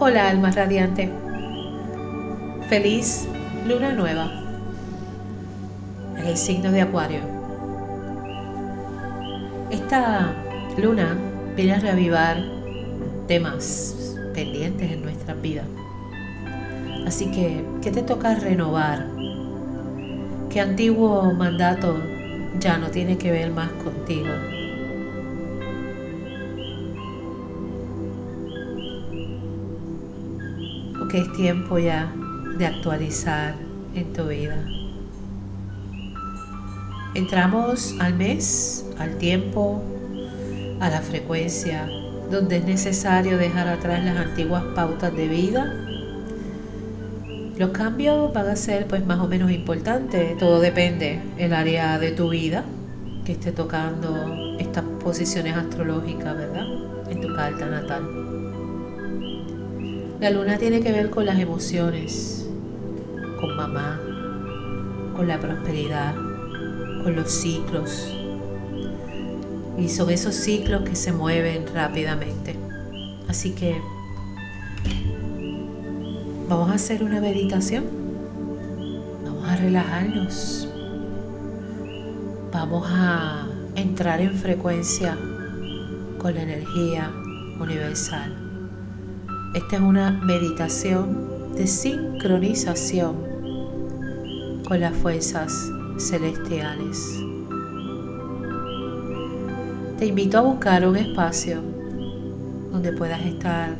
Hola alma radiante. Feliz luna nueva en el signo de Acuario. Esta luna viene a reavivar temas pendientes en nuestra vida. Así que, ¿qué te toca renovar? ¿Qué antiguo mandato ya no tiene que ver más contigo? Es tiempo ya de actualizar en tu vida. Entramos al mes, al tiempo, a la frecuencia, donde es necesario dejar atrás las antiguas pautas de vida. Los cambios van a ser pues más o menos importantes, todo depende el área de tu vida que esté tocando estas posiciones astrológicas, ¿verdad? En tu carta natal. La luna tiene que ver con las emociones, con mamá, con la prosperidad, con los ciclos. Y son esos ciclos que se mueven rápidamente. Así que vamos a hacer una meditación. Vamos a relajarnos. Vamos a entrar en frecuencia con la energía universal. Esta es una meditación de sincronización con las fuerzas celestiales. Te invito a buscar un espacio donde puedas estar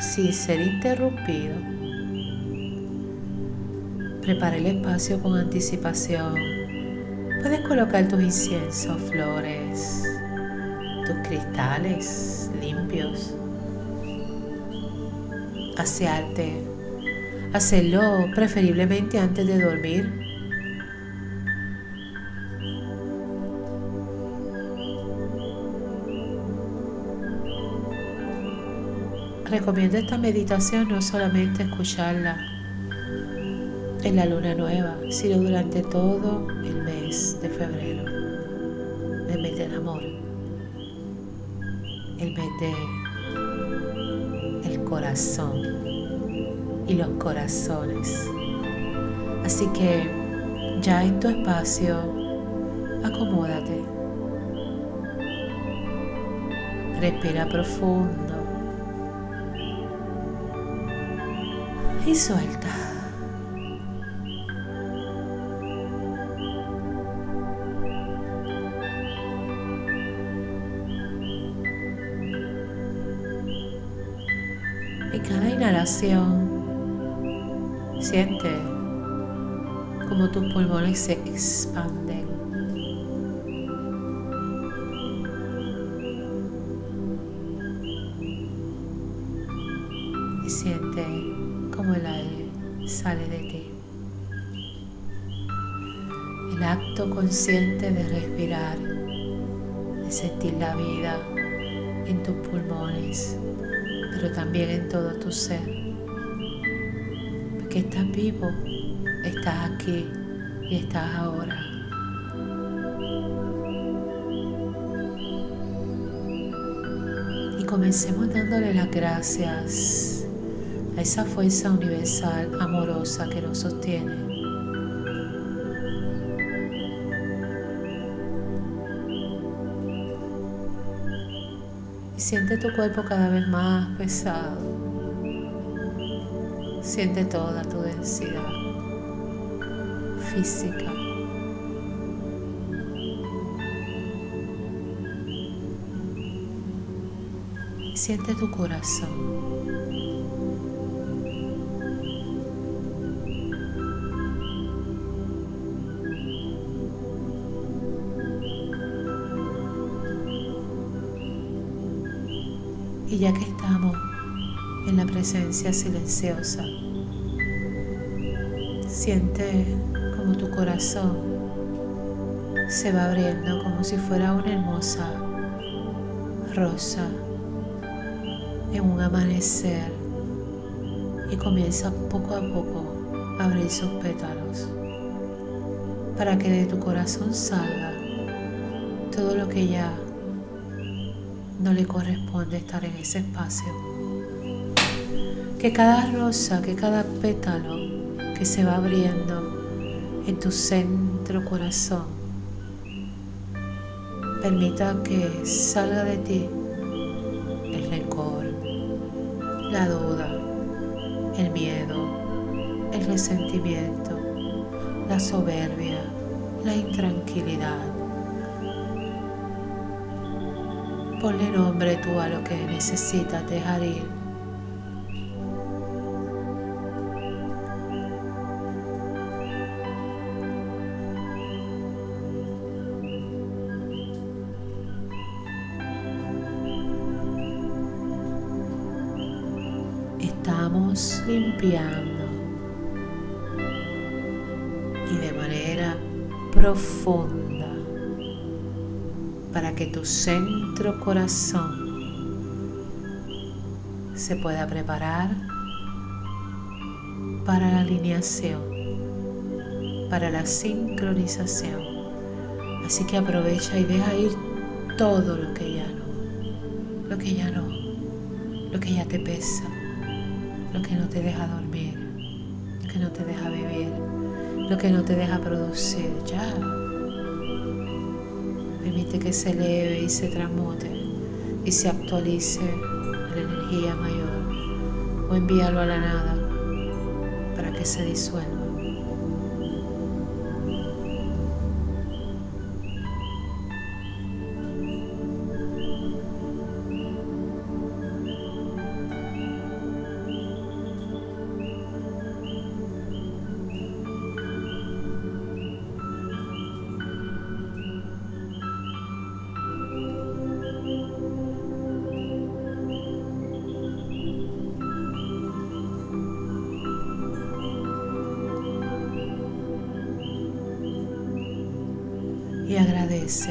sin ser interrumpido. Prepara el espacio con anticipación. Puedes colocar tus inciensos, flores, tus cristales limpios asearte. Hacerlo preferiblemente antes de dormir. Recomiendo esta meditación no solamente escucharla en la luna nueva, sino durante todo el mes de febrero, el mes del amor, el mes de corazón y los corazones. Así que ya en tu espacio, acomódate. Respira profundo y suelta. Siente como tus pulmones se expanden. Y siente como el aire sale de ti. El acto consciente de respirar, de sentir la vida en tus pulmones pero también en todo tu ser. Porque estás vivo, estás aquí y estás ahora. Y comencemos dándole las gracias a esa fuerza universal amorosa que nos sostiene Siente tu cuerpo cada vez más pesado. Siente toda tu densidad física. Siente tu corazón. Y ya que estamos en la presencia silenciosa, siente como tu corazón se va abriendo como si fuera una hermosa rosa en un amanecer y comienza poco a poco a abrir sus pétalos para que de tu corazón salga todo lo que ya no le corresponde estar en ese espacio. Que cada rosa, que cada pétalo que se va abriendo en tu centro corazón permita que salga de ti el rencor, la duda, el miedo, el resentimiento, la soberbia, la intranquilidad. Ponle nombre tú a lo que necesitas dejar ir. Estamos limpiando y de manera profunda para que tu centro corazón se pueda preparar para la alineación, para la sincronización. Así que aprovecha y deja ir todo lo que ya no, lo que ya no, lo que ya te pesa, lo que no te deja dormir, lo que no te deja vivir lo que no te deja producir. Ya. Permite que se eleve y se transmute y se actualice la energía mayor o envíalo a la nada para que se disuelva. Agradece.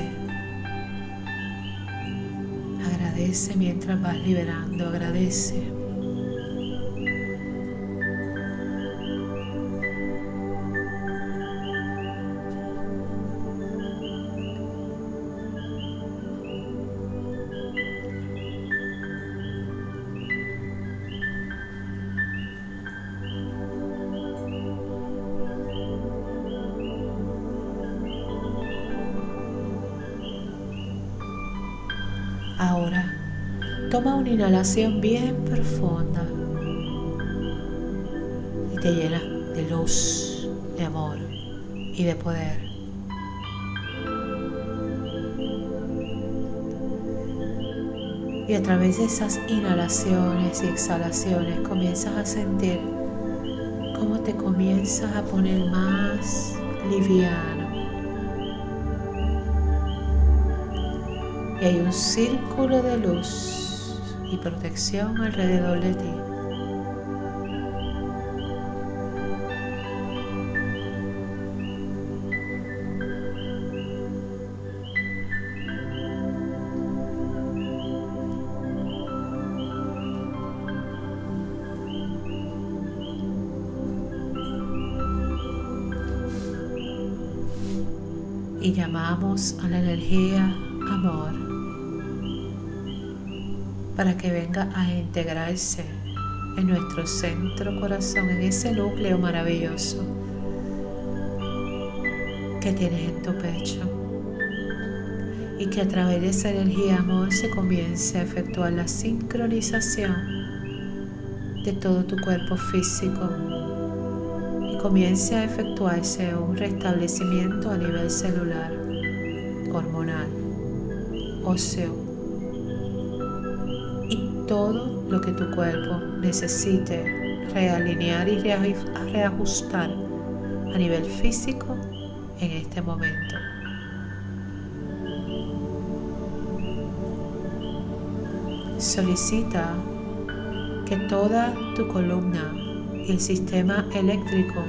Agradece mientras vas liberando, agradece. Toma una inhalación bien profunda y te llena de luz, de amor y de poder. Y a través de esas inhalaciones y exhalaciones comienzas a sentir cómo te comienzas a poner más liviano y hay un círculo de luz y protección alrededor de ti. y llamamos a la energía amor para que venga a integrarse en nuestro centro corazón, en ese núcleo maravilloso que tienes en tu pecho. Y que a través de esa energía amor se comience a efectuar la sincronización de todo tu cuerpo físico y comience a efectuarse un restablecimiento a nivel celular, hormonal, óseo, todo lo que tu cuerpo necesite realinear y reajustar a nivel físico en este momento. Solicita que toda tu columna y el sistema eléctrico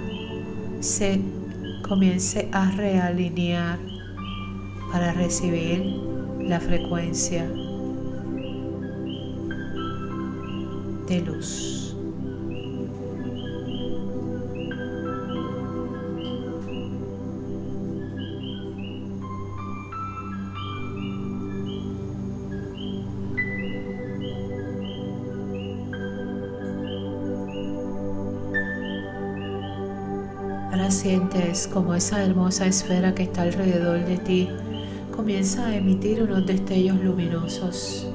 se comience a realinear para recibir la frecuencia de luz. Ahora sientes como esa hermosa esfera que está alrededor de ti comienza a emitir unos destellos luminosos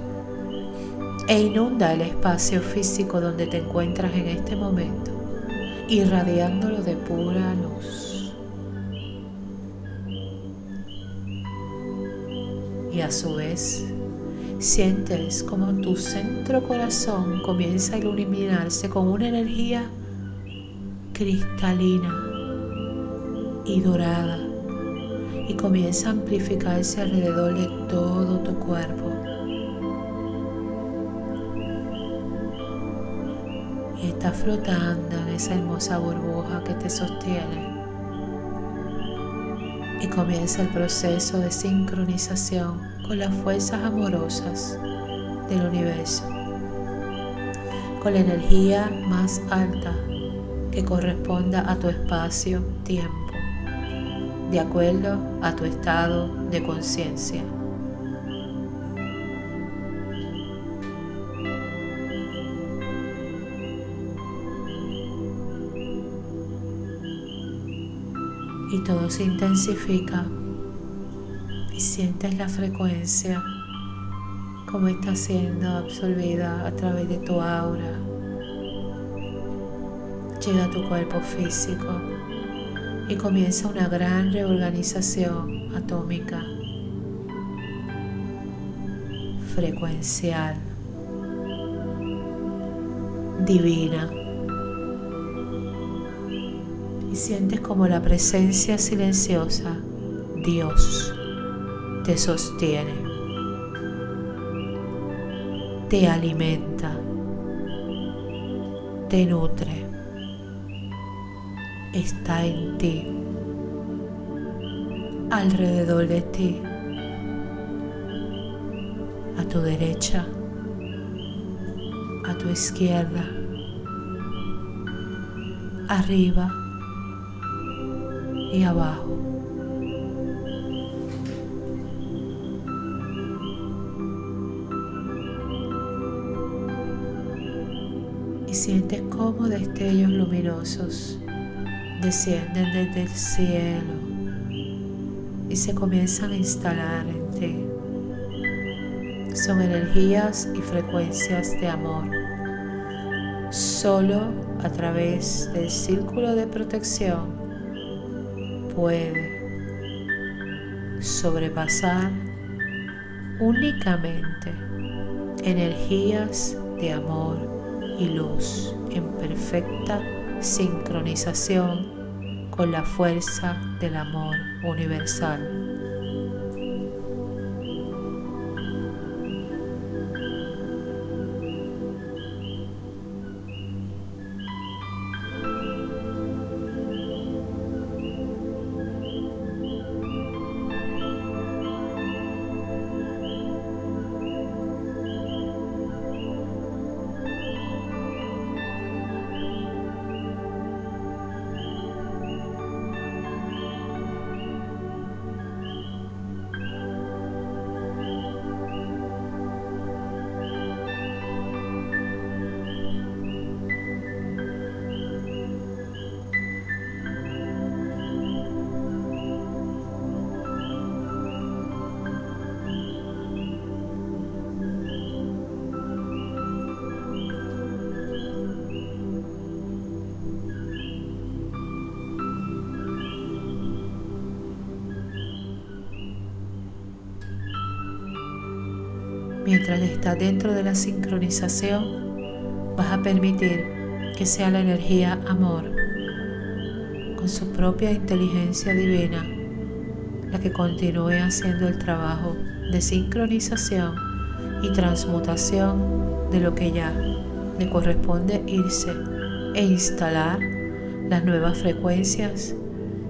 e inunda el espacio físico donde te encuentras en este momento, irradiándolo de pura luz. Y a su vez, sientes como tu centro corazón comienza a iluminarse con una energía cristalina y dorada y comienza a amplificarse alrededor de todo tu cuerpo. Está flotando en esa hermosa burbuja que te sostiene. Y comienza el proceso de sincronización con las fuerzas amorosas del universo, con la energía más alta que corresponda a tu espacio-tiempo de acuerdo a tu estado de conciencia. Y todo se intensifica y sientes la frecuencia como está siendo absorbida a través de tu aura. Llega a tu cuerpo físico y comienza una gran reorganización atómica, frecuencial, divina. Sientes como la presencia silenciosa, Dios, te sostiene, te alimenta, te nutre está en ti, alrededor de ti, a tu derecha, a tu izquierda, arriba y abajo. Y sientes como destellos luminosos descienden desde el cielo y se comienzan a instalar en ti. Son energías y frecuencias de amor. Solo a través del círculo de protección puede sobrepasar únicamente energías de amor y luz en perfecta sincronización con la fuerza del amor universal. Mientras estás dentro de la sincronización, vas a permitir que sea la energía amor, con su propia inteligencia divina, la que continúe haciendo el trabajo de sincronización y transmutación de lo que ya le corresponde irse e instalar las nuevas frecuencias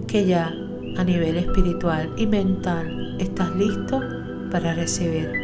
que ya a nivel espiritual y mental estás listo para recibir.